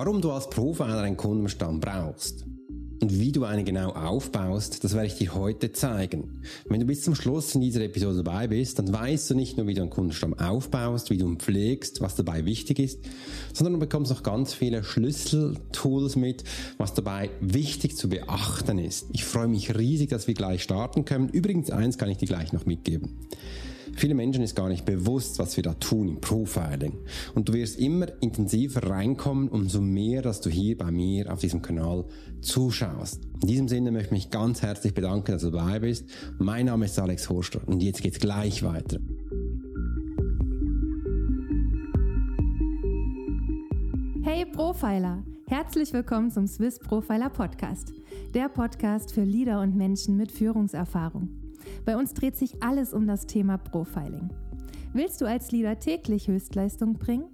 Warum du als Profiler einen Kundenstamm brauchst und wie du einen genau aufbaust, das werde ich dir heute zeigen. Wenn du bis zum Schluss in dieser Episode dabei bist, dann weißt du nicht nur, wie du einen Kundenstamm aufbaust, wie du ihn pflegst, was dabei wichtig ist, sondern du bekommst noch ganz viele Schlüsseltools mit, was dabei wichtig zu beachten ist. Ich freue mich riesig, dass wir gleich starten können. Übrigens eins kann ich dir gleich noch mitgeben. Viele Menschen ist gar nicht bewusst, was wir da tun im Profiling. Und du wirst immer intensiver reinkommen, umso mehr, dass du hier bei mir auf diesem Kanal zuschaust. In diesem Sinne möchte ich mich ganz herzlich bedanken, dass du dabei bist. Mein Name ist Alex Horster und jetzt geht's gleich weiter. Hey Profiler! Herzlich willkommen zum Swiss Profiler Podcast, der Podcast für Leader und Menschen mit Führungserfahrung. Bei uns dreht sich alles um das Thema Profiling. Willst du als Leader täglich Höchstleistung bringen?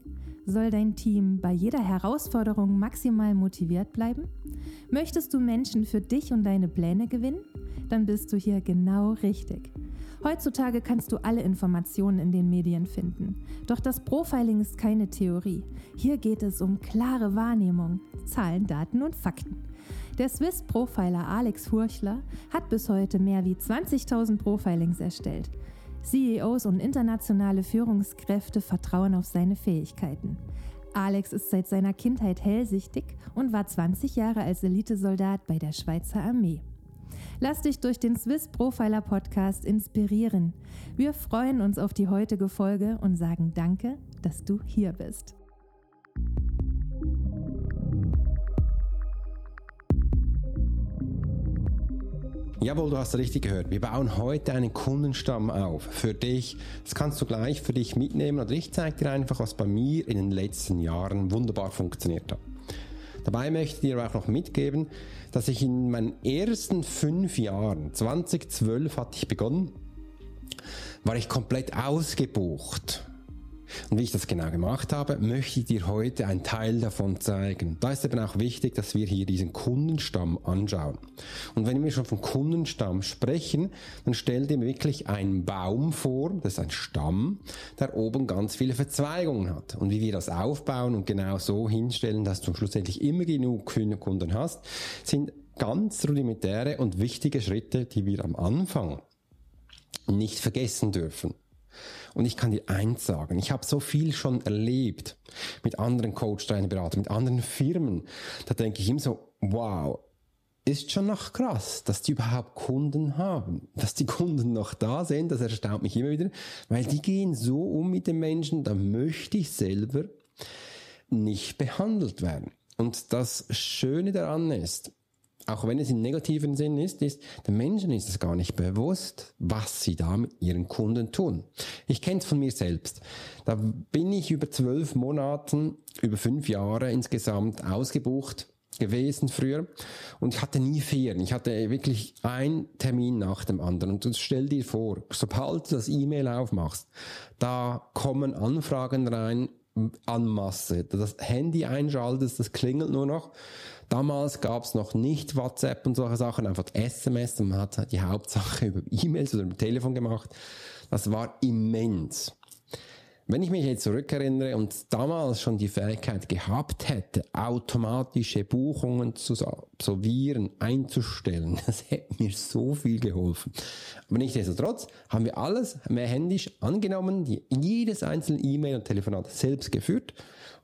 Soll dein Team bei jeder Herausforderung maximal motiviert bleiben? Möchtest du Menschen für dich und deine Pläne gewinnen? Dann bist du hier genau richtig. Heutzutage kannst du alle Informationen in den Medien finden. Doch das Profiling ist keine Theorie. Hier geht es um klare Wahrnehmung, Zahlen, Daten und Fakten. Der Swiss Profiler Alex Furchler hat bis heute mehr wie 20.000 Profilings erstellt. CEOs und internationale Führungskräfte vertrauen auf seine Fähigkeiten. Alex ist seit seiner Kindheit hellsichtig und war 20 Jahre als Elitesoldat bei der Schweizer Armee. Lass dich durch den Swiss Profiler Podcast inspirieren. Wir freuen uns auf die heutige Folge und sagen Danke, dass du hier bist. Jawohl, du hast richtig gehört. Wir bauen heute einen Kundenstamm auf für dich. Das kannst du gleich für dich mitnehmen oder ich zeige dir einfach, was bei mir in den letzten Jahren wunderbar funktioniert hat. Dabei möchte ich dir auch noch mitgeben, dass ich in meinen ersten fünf Jahren, 2012 hatte ich begonnen, war ich komplett ausgebucht und wie ich das genau gemacht habe, möchte ich dir heute einen Teil davon zeigen. Da ist eben auch wichtig, dass wir hier diesen Kundenstamm anschauen. Und wenn wir schon vom Kundenstamm sprechen, dann stell dir wirklich einen Baum vor, das ist ein Stamm, der oben ganz viele Verzweigungen hat. Und wie wir das aufbauen und genau so hinstellen, dass du schlussendlich immer genug Kunden hast, sind ganz rudimentäre und wichtige Schritte, die wir am Anfang nicht vergessen dürfen. Und ich kann dir eins sagen, ich habe so viel schon erlebt mit anderen Coach, Trainerberatern, mit anderen Firmen. Da denke ich immer so, wow, ist schon noch krass, dass die überhaupt Kunden haben, dass die Kunden noch da sind, das erstaunt mich immer wieder, weil die gehen so um mit den Menschen, da möchte ich selber nicht behandelt werden. Und das Schöne daran ist, auch wenn es im negativen Sinn ist, ist, den Menschen ist es gar nicht bewusst, was sie da mit ihren Kunden tun. Ich kenne es von mir selbst. Da bin ich über zwölf Monaten, über fünf Jahre insgesamt ausgebucht gewesen früher und ich hatte nie Ferien. Ich hatte wirklich ein Termin nach dem anderen. Und stell dir vor, sobald du das E-Mail aufmachst, da kommen Anfragen rein an Masse. Das Handy einschaltest, das klingelt nur noch Damals gab es noch nicht WhatsApp und solche Sachen, einfach SMS und man hat die Hauptsache über E-Mails oder über Telefon gemacht. Das war immens. Wenn ich mich jetzt zurückerinnere und damals schon die Fähigkeit gehabt hätte, automatische Buchungen zu absolvieren, einzustellen, das hätte mir so viel geholfen. Aber nichtsdestotrotz haben wir alles mehr händisch angenommen, jedes einzelne E-Mail und Telefonat selbst geführt.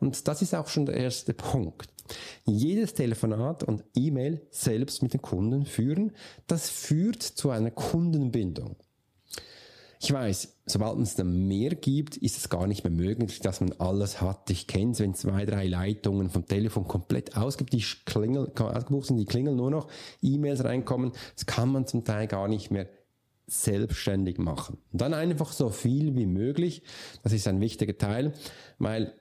Und das ist auch schon der erste Punkt. Jedes Telefonat und E-Mail selbst mit den Kunden führen, das führt zu einer Kundenbindung. Ich weiß, sobald es dann mehr gibt, ist es gar nicht mehr möglich, dass man alles hat. Ich kenne es, wenn zwei, drei Leitungen vom Telefon komplett ausgibt, die klingel, ausgebucht sind, die klingeln nur noch, E-Mails reinkommen. Das kann man zum Teil gar nicht mehr selbstständig machen. Und dann einfach so viel wie möglich. Das ist ein wichtiger Teil, weil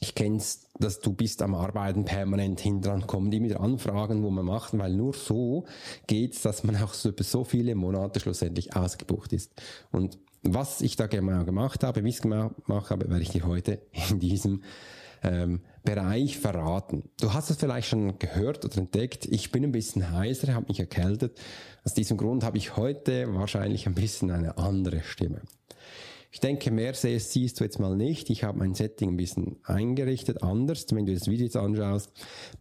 ich kenn's, dass du bist am Arbeiten permanent hindran, kommen die wieder Anfragen, wo man macht, weil nur so geht's, dass man auch so über so viele Monate schlussendlich ausgebucht ist. Und was ich da genau gemacht habe, wie ich es gemacht habe, werde ich dir heute in diesem ähm, Bereich verraten. Du hast es vielleicht schon gehört oder entdeckt. Ich bin ein bisschen heiser, habe mich erkältet. Aus diesem Grund habe ich heute wahrscheinlich ein bisschen eine andere Stimme. Ich denke, mehr siehst du jetzt mal nicht. Ich habe mein Setting ein bisschen eingerichtet, anders, wenn du das Video jetzt anschaust.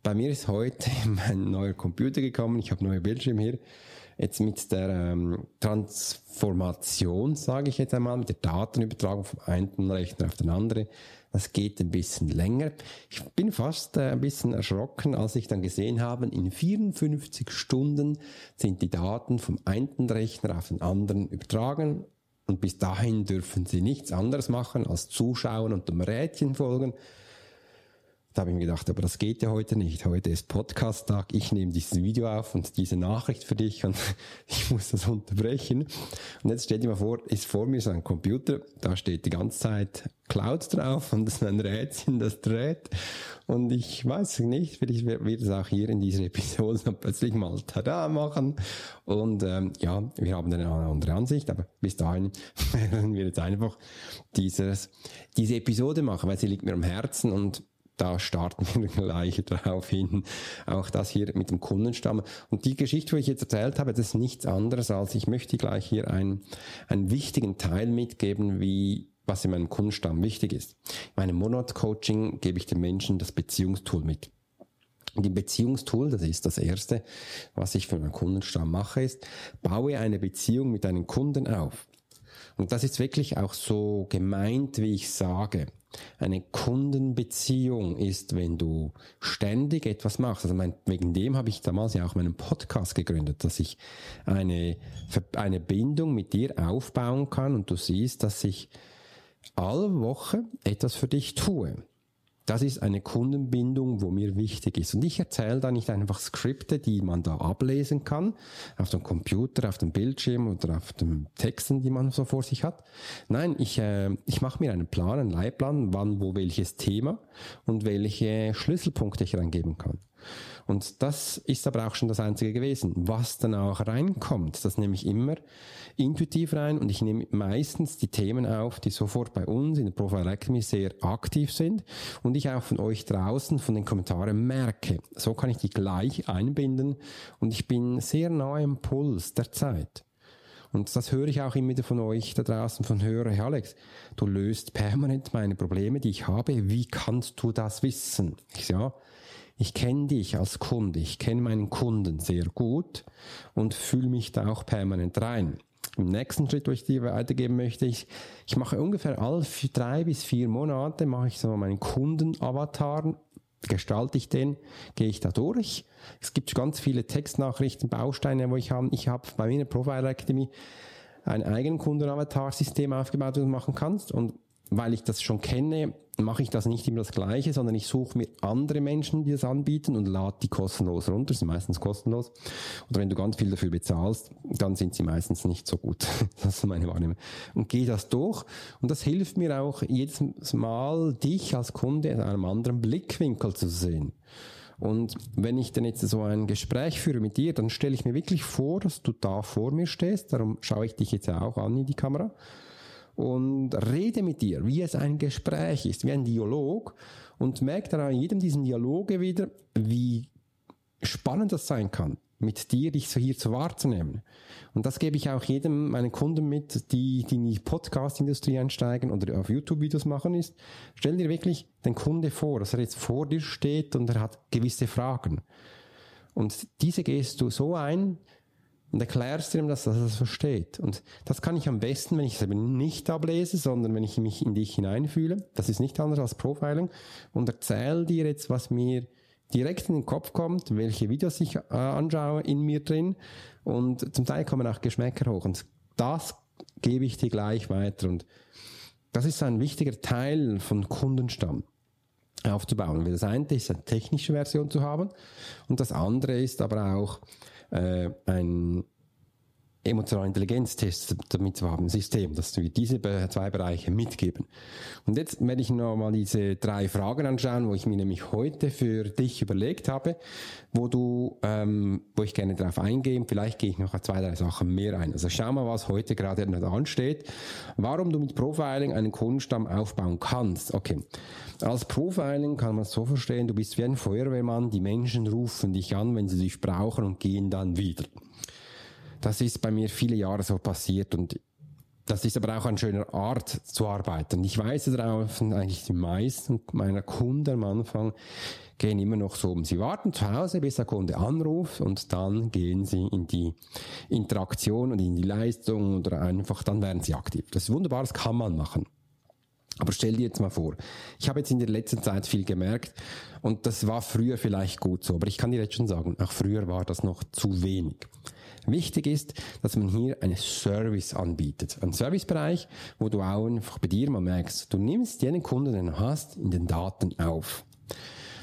Bei mir ist heute mein neuer Computer gekommen. Ich habe neue Bildschirm hier. Jetzt mit der ähm, Transformation, sage ich jetzt einmal, mit der Datenübertragung vom einen Rechner auf den anderen. Das geht ein bisschen länger. Ich bin fast äh, ein bisschen erschrocken, als ich dann gesehen habe, in 54 Stunden sind die Daten vom einen Rechner auf den anderen übertragen und bis dahin dürfen sie nichts anderes machen als zuschauen und dem Rädchen folgen. Da habe ich mir gedacht, aber das geht ja heute nicht. Heute ist Podcast-Tag. Ich nehme dieses Video auf und diese Nachricht für dich und ich muss das unterbrechen. Und jetzt steht dir mal vor, ist vor mir so ein Computer, da steht die ganze Zeit Cloud drauf und das ist ein Rädchen, das dreht. Und ich weiß nicht, vielleicht wird es auch hier in dieser Episode plötzlich mal Tada machen. Und ähm, ja, wir haben dann eine andere Ansicht, aber bis dahin werden wir jetzt einfach dieses, diese Episode machen, weil sie liegt mir am Herzen und da starten wir gleich darauf hin. Auch das hier mit dem Kundenstamm. Und die Geschichte, die ich jetzt erzählt habe, das ist nichts anderes als, ich möchte gleich hier einen, einen wichtigen Teil mitgeben, wie was in meinem Kundenstamm wichtig ist. In meinem Monat-Coaching gebe ich den Menschen das Beziehungstool mit. Und im Beziehungstool, das ist das erste, was ich für meinen Kundenstamm mache, ist, baue eine Beziehung mit einem Kunden auf. Und das ist wirklich auch so gemeint, wie ich sage. Eine Kundenbeziehung ist, wenn du ständig etwas machst. Also mein, wegen dem habe ich damals ja auch meinen Podcast gegründet, dass ich eine, eine Bindung mit dir aufbauen kann und du siehst, dass ich alle Woche etwas für dich tue. Das ist eine Kundenbindung, wo mir wichtig ist. Und ich erzähle da nicht einfach Skripte, die man da ablesen kann, auf dem Computer, auf dem Bildschirm oder auf den Texten, die man so vor sich hat. Nein, ich, äh, ich mache mir einen Plan, einen Leitplan, wann, wo welches Thema und welche Schlüsselpunkte ich reingeben kann. Und das ist aber auch schon das Einzige gewesen. Was dann auch reinkommt, das nehme ich immer intuitiv rein und ich nehme meistens die Themen auf, die sofort bei uns in der Profile Academy sehr aktiv sind und ich auch von euch draußen von den Kommentaren merke. So kann ich die gleich einbinden und ich bin sehr nahe im Puls der Zeit. Und das höre ich auch immer wieder von euch da draußen, von Hörer, hey Alex, du löst permanent meine Probleme, die ich habe. Wie kannst du das wissen? Ich sage, ja, ich kenne dich als Kunde, ich kenne meinen Kunden sehr gut und fühle mich da auch permanent rein. Im nächsten Schritt, wo ich dir weitergeben möchte, ich, ich mache ungefähr alle drei bis vier Monate, mache ich so meinen Kundenavatar, gestalte ich den, gehe ich da durch. Es gibt ganz viele Textnachrichten, Bausteine, wo ich habe. Ich habe bei mir in der Profile Academy ein eigenes Kundenavatar-System aufgebaut, das du machen kannst. Und weil ich das schon kenne, mache ich das nicht immer das Gleiche, sondern ich suche mir andere Menschen, die das anbieten und lade die kostenlos runter. sind meistens kostenlos. Oder wenn du ganz viel dafür bezahlst, dann sind sie meistens nicht so gut. Das ist meine Wahrnehmung. Und gehe das durch. Und das hilft mir auch jedes Mal, dich als Kunde in einem anderen Blickwinkel zu sehen. Und wenn ich dann jetzt so ein Gespräch führe mit dir, dann stelle ich mir wirklich vor, dass du da vor mir stehst. Darum schaue ich dich jetzt auch an in die Kamera und rede mit dir, wie es ein Gespräch ist, wie ein Dialog und merke dann an jedem diesen Dialoge wieder, wie spannend das sein kann, mit dir dich so hier zu wahrzunehmen. Und das gebe ich auch jedem meinen Kunden mit, die, die in die Podcast-Industrie einsteigen oder auf YouTube-Videos machen, ist, stell dir wirklich den Kunde vor, dass er jetzt vor dir steht und er hat gewisse Fragen. Und diese gehst du so ein, und erklärst ihm das, dass er das versteht. Und das kann ich am besten, wenn ich es eben nicht ablese, sondern wenn ich mich in dich hineinfühle. Das ist nicht anders als Profiling. Und erzähl dir jetzt, was mir direkt in den Kopf kommt, welche Videos ich äh, anschaue in mir drin. Und zum Teil kommen auch Geschmäcker hoch. Und das gebe ich dir gleich weiter. Und das ist ein wichtiger Teil von Kundenstamm aufzubauen. Weil das eine ist, eine technische Version zu haben. Und das andere ist aber auch, äh, ein emotionale Intelligenztest damit zu haben, ein System, dass wir diese zwei Bereiche mitgeben. Und jetzt werde ich nochmal diese drei Fragen anschauen, wo ich mir nämlich heute für dich überlegt habe, wo du, ähm, wo ich gerne darauf eingehe. Vielleicht gehe ich noch auf zwei, drei Sachen mehr ein. Also schau mal, was heute gerade ansteht. Warum du mit Profiling einen Kundenstamm aufbauen kannst. Okay. Als Profiling kann man es so verstehen, du bist wie ein Feuerwehrmann, die Menschen rufen dich an, wenn sie dich brauchen und gehen dann wieder. Das ist bei mir viele Jahre so passiert und Das ist aber auch eine schöne Art zu arbeiten. Ich weise darauf, eigentlich die meisten meiner Kunden am Anfang gehen immer noch so um. Sie warten zu Hause, bis der Kunde anruft und dann gehen sie in die Interaktion und in die Leistung oder einfach, dann werden sie aktiv. Das ist wunderbar, das kann man machen. Aber stell dir jetzt mal vor, ich habe jetzt in der letzten Zeit viel gemerkt und das war früher vielleicht gut so, aber ich kann dir jetzt schon sagen, auch früher war das noch zu wenig. Wichtig ist, dass man hier einen Service anbietet. Ein Servicebereich, wo du auch einfach bei dir mal merkst, du nimmst jeden Kunden, den du hast, in den Daten auf.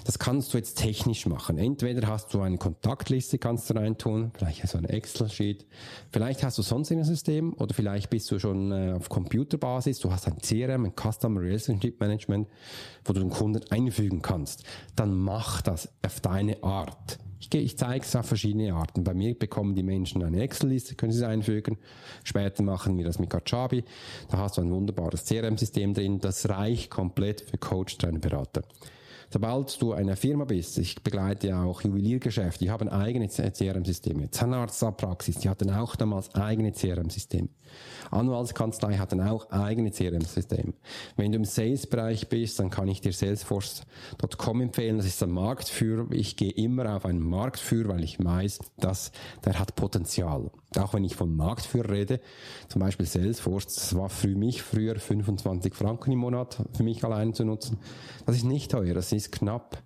Das kannst du jetzt technisch machen. Entweder hast du eine Kontaktliste, kannst du reintun, vielleicht hast du ein Excel-Sheet, vielleicht hast du sonst ein System oder vielleicht bist du schon äh, auf Computerbasis, du hast ein CRM, ein Customer Relationship Management, wo du den Kunden einfügen kannst. Dann mach das auf deine Art. Ich, ich zeige es auf verschiedene Arten. Bei mir bekommen die Menschen eine Excel-Liste, können sie es einfügen. Später machen wir das mit Kajabi. Da hast du ein wunderbares CRM-System drin. Das reicht komplett für Coach, Trainer, Berater. Sobald du eine Firma bist, ich begleite ja auch Juweliergeschäfte, die haben eigene CRM-Systeme. Zahnarztpraxis, die hatten auch damals eigene CRM-Systeme. Anwaltskanzlei hatten auch eigene CRM-Systeme. Wenn du im Sales-Bereich bist, dann kann ich dir Salesforce.com empfehlen. Das ist ein Marktführer. Ich gehe immer auf einen Marktführer, weil ich weiß, dass der hat Potenzial. Auch wenn ich von Marktführer rede, zum Beispiel Salesforce, das war für mich früher 25 Franken im Monat für mich allein zu nutzen. Das ist nicht teuer, das ist knapp,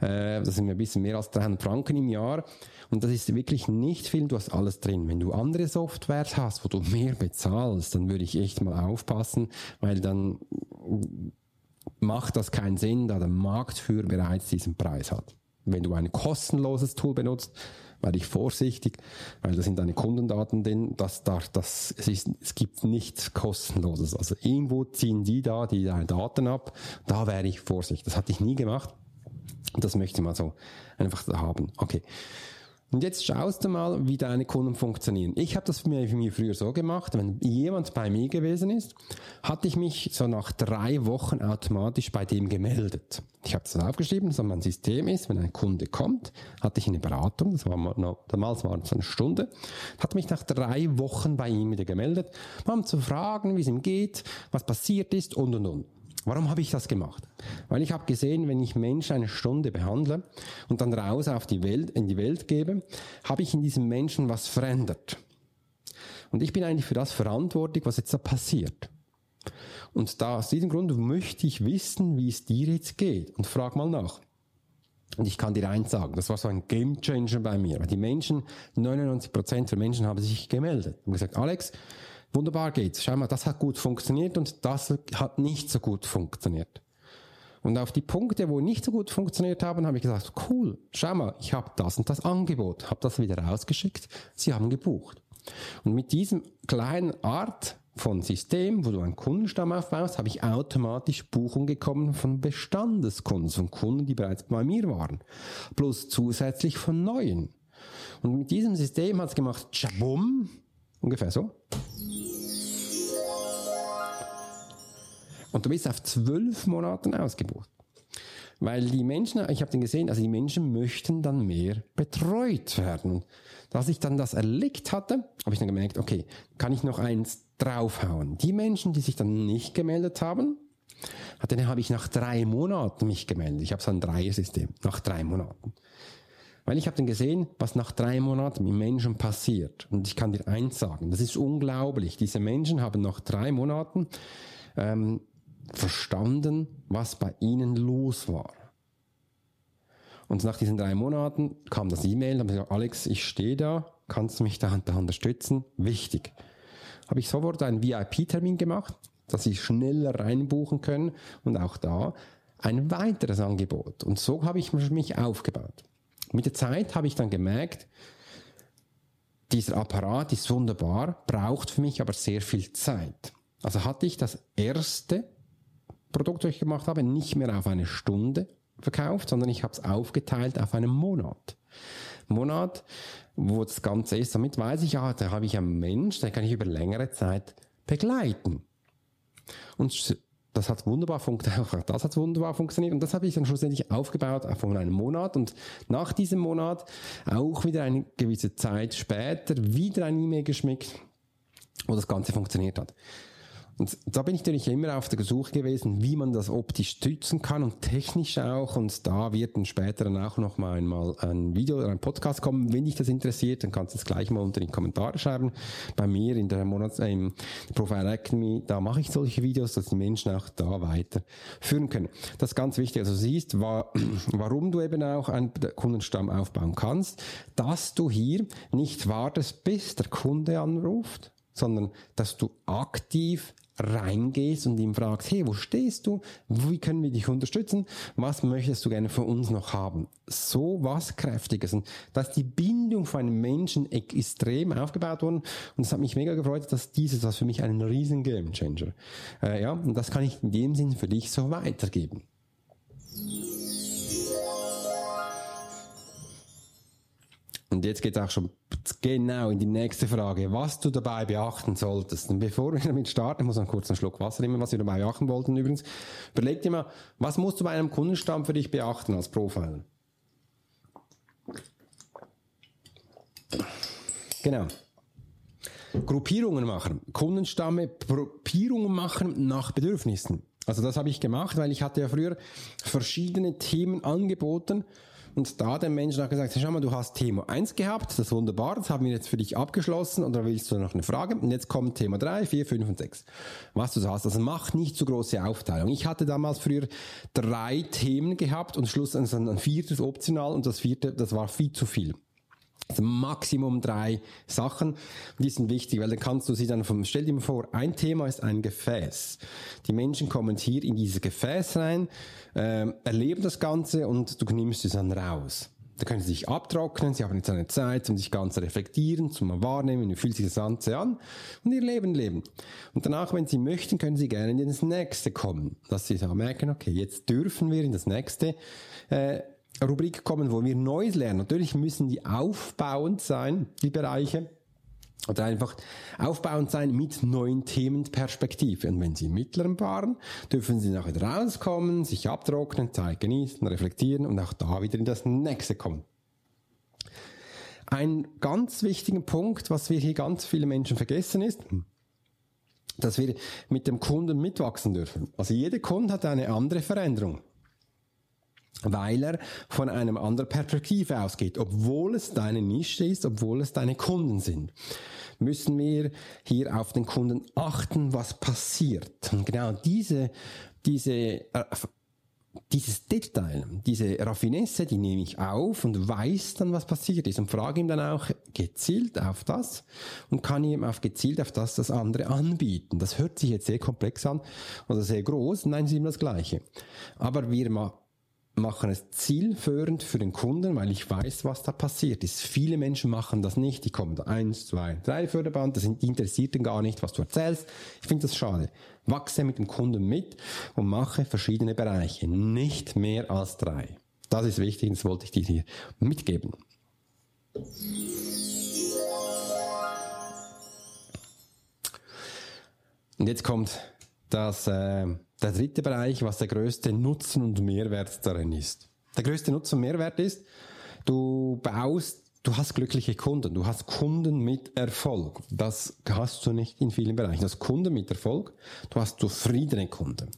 äh, das sind ein bisschen mehr als 300 Franken im Jahr. Und das ist wirklich nicht viel, du hast alles drin. Wenn du andere Softwares hast, wo du mehr bezahlst, dann würde ich echt mal aufpassen, weil dann macht das keinen Sinn, da der Marktführer bereits diesen Preis hat. Wenn du ein kostenloses Tool benutzt, werde ich vorsichtig, weil da sind deine Kundendaten drin, das, das, das, es, ist, es gibt nichts kostenloses. Also irgendwo ziehen die da die deine Daten ab, da wäre ich vorsichtig. Das hatte ich nie gemacht. Das möchte mal so einfach haben. Okay. Und jetzt schaust du mal, wie deine Kunden funktionieren. Ich habe das für mich, für mich früher so gemacht, wenn jemand bei mir gewesen ist, hatte ich mich so nach drei Wochen automatisch bei dem gemeldet. Ich habe das aufgeschrieben, so mein System ist, wenn ein Kunde kommt, hatte ich eine Beratung, das war noch, damals war es eine Stunde, hatte mich nach drei Wochen bei ihm wieder gemeldet, um zu fragen, wie es ihm geht, was passiert ist und und und. Warum habe ich das gemacht? Weil ich habe gesehen, wenn ich Menschen eine Stunde behandle und dann raus auf die Welt, in die Welt gebe, habe ich in diesem Menschen was verändert. Und ich bin eigentlich für das verantwortlich, was jetzt da passiert. Und da, aus diesem Grund möchte ich wissen, wie es dir jetzt geht. Und frag mal nach. Und ich kann dir eins sagen, das war so ein Game Changer bei mir. Weil die Menschen, 99% der Menschen haben sich gemeldet und gesagt, Alex, wunderbar geht's. Schau mal, das hat gut funktioniert und das hat nicht so gut funktioniert. Und auf die Punkte, wo nicht so gut funktioniert haben, habe ich gesagt, cool, schau mal, ich habe das und das Angebot, habe das wieder rausgeschickt, sie haben gebucht. Und mit diesem kleinen Art von System, wo du einen Kundenstamm aufbaust, habe ich automatisch Buchungen gekommen von Bestandeskunden, von Kunden, die bereits bei mir waren, plus zusätzlich von neuen. Und mit diesem System hat es gemacht, tschabum, ungefähr so. Und du bist auf zwölf Monaten ausgebucht. Weil die Menschen, ich habe den gesehen, also die Menschen möchten dann mehr betreut werden. Und als ich dann das erlegt hatte, habe ich dann gemerkt, okay, kann ich noch eins draufhauen. Die Menschen, die sich dann nicht gemeldet haben, dann habe ich nach drei Monaten mich gemeldet. Ich habe so ein Dreier-System, nach drei Monaten. Weil ich habe dann gesehen, was nach drei Monaten mit Menschen passiert. Und ich kann dir eins sagen, das ist unglaublich. Diese Menschen haben nach drei Monaten ähm, verstanden, was bei ihnen los war. Und nach diesen drei Monaten kam das E-Mail, habe gesagt, Alex, ich stehe da, kannst du mich da, da unterstützen? Wichtig. Habe ich sofort einen VIP-Termin gemacht, dass sie schneller reinbuchen können und auch da ein weiteres Angebot. Und so habe ich mich aufgebaut. Mit der Zeit habe ich dann gemerkt, dieser Apparat ist wunderbar, braucht für mich aber sehr viel Zeit. Also hatte ich das erste Produkt, das ich gemacht habe, nicht mehr auf eine Stunde verkauft, sondern ich habe es aufgeteilt auf einen Monat. Monat, wo das Ganze ist. Damit weiß ich, ja, da habe ich einen Mensch, den kann ich über längere Zeit begleiten. Und das hat wunderbar funktioniert, das hat wunderbar funktioniert und das habe ich dann schlussendlich aufgebaut von einem Monat und nach diesem Monat auch wieder eine gewisse Zeit später wieder ein E-Mail geschmickt wo das Ganze funktioniert hat. Und da bin ich natürlich immer auf der Suche gewesen, wie man das optisch stützen kann und technisch auch. Und da wird dann später dann auch noch mal einmal ein Video oder ein Podcast kommen. Wenn dich das interessiert, dann kannst du es gleich mal unter die Kommentare schreiben. Bei mir in der Monats, äh, im Profile Academy, da mache ich solche Videos, dass die Menschen auch da weiter führen können. Das ist ganz wichtig. Also siehst, wa warum du eben auch einen Kundenstamm aufbauen kannst, dass du hier nicht wartest, bis der Kunde anruft, sondern dass du aktiv reingehst und ihm fragst, hey, wo stehst du? Wie können wir dich unterstützen? Was möchtest du gerne von uns noch haben? So was Kräftiges. Und da ist die Bindung von einem Menschen extrem aufgebaut worden. Und es hat mich mega gefreut, dass dieses was für mich ein riesen Game Changer. Äh, ja, und das kann ich in dem Sinn für dich so weitergeben. Und jetzt geht es auch schon genau in die nächste Frage, was du dabei beachten solltest. Und bevor wir damit starten, muss man kurz einen Schluck Wasser nehmen, was wir dabei beachten wollten übrigens. Überleg dir mal, was musst du bei einem Kundenstamm für dich beachten als Profiler? Genau. Gruppierungen machen, Kundenstamme, Gruppierungen machen nach Bedürfnissen. Also das habe ich gemacht, weil ich hatte ja früher verschiedene Themen angeboten und da den Menschen auch gesagt, schau mal, du hast Thema 1 gehabt, das ist wunderbar, das haben wir jetzt für dich abgeschlossen und da willst du noch eine Frage und jetzt kommt Thema 3, 4, 5 und 6. Was du so hast, also mach nicht zu große Aufteilung. Ich hatte damals früher drei Themen gehabt und schlussendlich ein viertes optional und das vierte, das war viel zu viel. Also Maximum drei Sachen. Die sind wichtig, weil dann kannst du sie dann vom, stell dir mal vor, ein Thema ist ein Gefäß. Die Menschen kommen hier in dieses Gefäß rein, äh, erleben das Ganze und du nimmst es dann raus. Da können sie sich abtrocknen, sie haben jetzt eine Zeit, um sich ganz reflektieren, zum Wahrnehmen, wie fühlt sich das Ganze an und ihr Leben leben. Und danach, wenn sie möchten, können sie gerne in das nächste kommen. Dass sie sagen, merken, okay, jetzt dürfen wir in das nächste äh, Rubrik kommen, wo wir Neues lernen. Natürlich müssen die aufbauend sein, die Bereiche. Oder einfach aufbauend sein mit neuen Themenperspektive. Und wenn Sie mittleren waren, dürfen Sie nachher rauskommen, sich abtrocknen, Zeit genießen, reflektieren und auch da wieder in das nächste kommen. Ein ganz wichtiger Punkt, was wir hier ganz viele Menschen vergessen ist, dass wir mit dem Kunden mitwachsen dürfen. Also jeder Kunde hat eine andere Veränderung weil er von einem anderen Perspektive ausgeht. Obwohl es deine Nische ist, obwohl es deine Kunden sind, müssen wir hier auf den Kunden achten, was passiert. Und genau diese, diese, äh, dieses Detail, diese Raffinesse, die nehme ich auf und weiß dann, was passiert ist und frage ihm dann auch gezielt auf das und kann ihm auf gezielt auf das das andere anbieten. Das hört sich jetzt sehr komplex an oder sehr groß. Nein, es ist immer das Gleiche. Aber wir machen es zielführend für den Kunden, weil ich weiß, was da passiert ist. Viele Menschen machen das nicht. Die kommen da eins, zwei, drei Förderband, das interessiert den gar nicht, was du erzählst. Ich finde das schade. Wachse mit dem Kunden mit und mache verschiedene Bereiche. Nicht mehr als drei. Das ist wichtig, das wollte ich dir hier mitgeben. Und jetzt kommt das, äh, der dritte Bereich, was der größte Nutzen und Mehrwert darin ist. Der größte Nutzen und Mehrwert ist, du baust, du hast glückliche Kunden, du hast Kunden mit Erfolg. Das hast du nicht in vielen Bereichen. Du hast Kunden mit Erfolg, du hast zufriedene Kunden.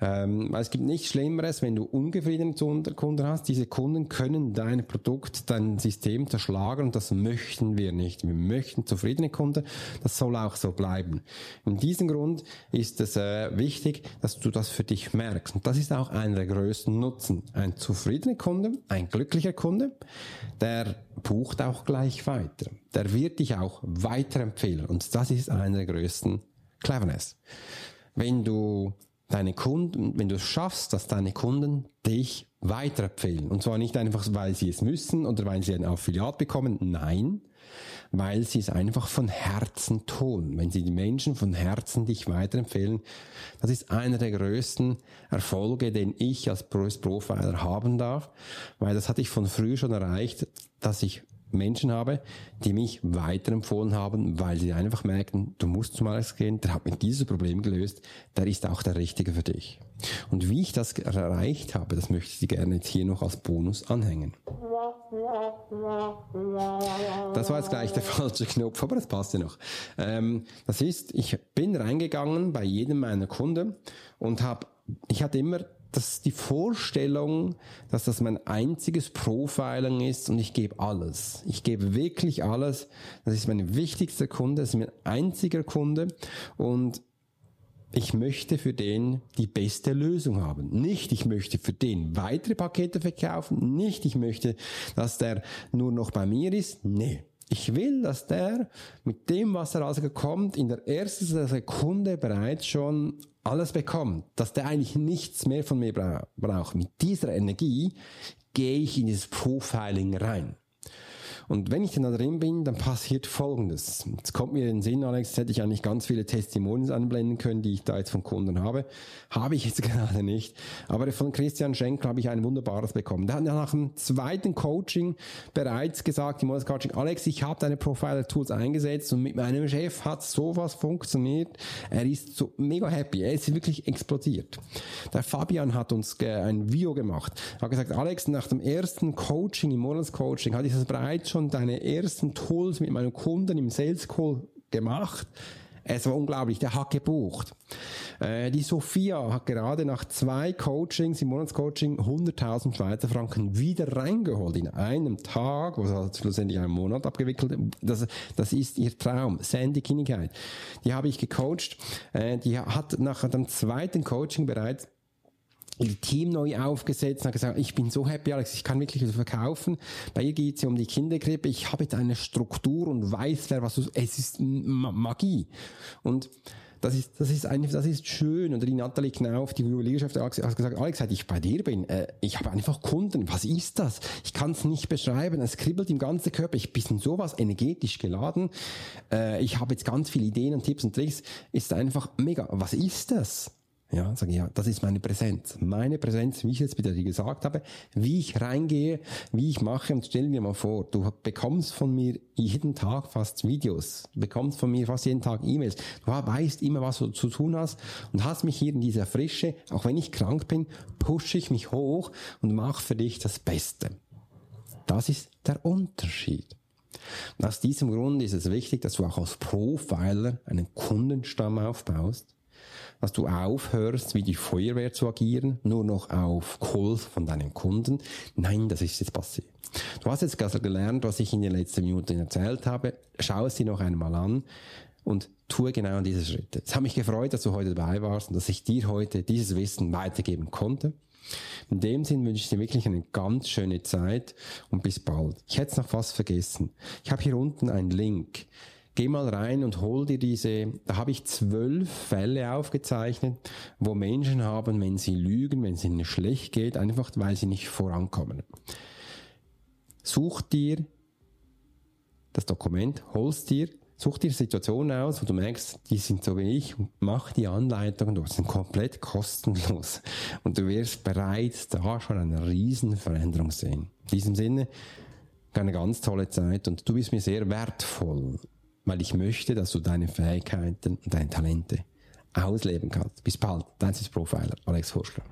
Ähm, weil es gibt nichts Schlimmeres, wenn du unzufriedene Kunden hast. Diese Kunden können dein Produkt, dein System zerschlagen und das möchten wir nicht. Wir möchten zufriedene Kunden. Das soll auch so bleiben. In diesem Grund ist es äh, wichtig, dass du das für dich merkst. Und das ist auch einer der größten Nutzen. Ein zufriedener Kunde, ein glücklicher Kunde, der bucht auch gleich weiter. Der wird dich auch weiterempfehlen. Und das ist einer der größten Cleverness. Wenn du deine Kunden, wenn du es schaffst, dass deine Kunden dich weiterempfehlen. Und zwar nicht einfach, weil sie es müssen oder weil sie ein Affiliat bekommen. Nein, weil sie es einfach von Herzen tun. Wenn sie die Menschen von Herzen dich weiterempfehlen, das ist einer der größten Erfolge, den ich als Profiler haben darf, weil das hatte ich von früh schon erreicht, dass ich Menschen habe, die mich weiterempfohlen haben, weil sie einfach merken, du musst zum Arzt gehen, der hat mir dieses Problem gelöst, der ist auch der Richtige für dich. Und wie ich das erreicht habe, das möchte ich gerne jetzt hier noch als Bonus anhängen. Das war jetzt gleich der falsche Knopf, aber das passt ja noch. Ähm, das ist, ich bin reingegangen bei jedem meiner Kunden und habe, ich hatte immer das die Vorstellung, dass das mein einziges Profiling ist und ich gebe alles. Ich gebe wirklich alles. Das ist mein wichtigster Kunde, das ist mein einziger Kunde und ich möchte für den die beste Lösung haben. Nicht, ich möchte für den weitere Pakete verkaufen. Nicht, ich möchte, dass der nur noch bei mir ist. Nee. Ich will, dass der mit dem, was er also kommt, in der ersten Sekunde bereits schon alles bekommt. Dass der eigentlich nichts mehr von mir braucht. Mit dieser Energie gehe ich in dieses Profiling rein. Und wenn ich dann da drin bin, dann passiert Folgendes. Jetzt kommt mir in den Sinn, Alex, hätte ich eigentlich ganz viele Testimonials anblenden können, die ich da jetzt von Kunden habe. Habe ich jetzt gerade nicht. Aber von Christian Schenkel habe ich ein wunderbares bekommen. Der hat nach dem zweiten Coaching bereits gesagt, im Coaching, Alex, ich habe deine Profiler-Tools eingesetzt und mit meinem Chef hat sowas funktioniert. Er ist so mega happy. Er ist wirklich explodiert. Der Fabian hat uns ein Video gemacht. Er hat gesagt, Alex, nach dem ersten Coaching, im Monatscoaching, hatte ich das bereits schon schon deine ersten Tools mit meinen Kunden im Sales Call gemacht. Es war unglaublich, der hat gebucht. Äh, die Sophia hat gerade nach zwei Coachings im Monatscoaching 100.000 Schweizer Franken wieder reingeholt in einem Tag, was hat schlussendlich einen Monat abgewickelt. Das, das ist ihr Traum. Sandy Kinnigkeit. Die habe ich gecoacht. Äh, die hat nach dem zweiten Coaching bereits ihr Team neu aufgesetzt und hat gesagt, ich bin so happy, Alex, ich kann wirklich verkaufen. Bei ihr geht es ja um die Kindergrippe. Ich habe jetzt eine Struktur und weiß, wer was, es ist Magie. Und das ist, das ist einfach, das ist schön. Und die Natalie Knauf, die Juwelierschaft, hat gesagt, Alex, seit ich bei dir bin, äh, ich habe einfach Kunden. Was ist das? Ich kann es nicht beschreiben. Es kribbelt im ganzen Körper. Ich bin sowas energetisch geladen. Äh, ich habe jetzt ganz viele Ideen und Tipps und Tricks. Ist einfach mega. Was ist das? Ja, sage ich, ja, das ist meine Präsenz. Meine Präsenz, wie ich jetzt wieder gesagt habe, wie ich reingehe, wie ich mache und stell dir mal vor, du bekommst von mir jeden Tag fast Videos, bekommst von mir fast jeden Tag E-Mails, du weißt immer, was du zu tun hast und hast mich hier in dieser Frische, auch wenn ich krank bin, pushe ich mich hoch und mache für dich das Beste. Das ist der Unterschied. Und aus diesem Grund ist es wichtig, dass du auch als Profiler einen Kundenstamm aufbaust, dass du aufhörst, wie die Feuerwehr zu agieren, nur noch auf Call von deinen Kunden. Nein, das ist jetzt passiert. Du hast jetzt also gelernt, was ich in den letzten Minuten erzählt habe. Schau es dir noch einmal an und tue genau diese Schritte. Es hat mich gefreut, dass du heute dabei warst und dass ich dir heute dieses Wissen weitergeben konnte. In dem Sinn wünsche ich dir wirklich eine ganz schöne Zeit und bis bald. Ich hätte es noch fast vergessen. Ich habe hier unten einen Link geh mal rein und hol dir diese, da habe ich zwölf Fälle aufgezeichnet, wo Menschen haben, wenn sie lügen, wenn es ihnen schlecht geht, einfach weil sie nicht vorankommen. Such dir das Dokument, holst dir, such dir Situationen aus, wo du merkst, die sind so wie ich, mach die Anleitungen durch, sind komplett kostenlos. Und du wirst bereits da schon eine riesen Veränderung sehen. In diesem Sinne, eine ganz tolle Zeit und du bist mir sehr wertvoll weil ich möchte, dass du deine Fähigkeiten und deine Talente ausleben kannst. Bis bald, dein Profiler, Alex Forschler.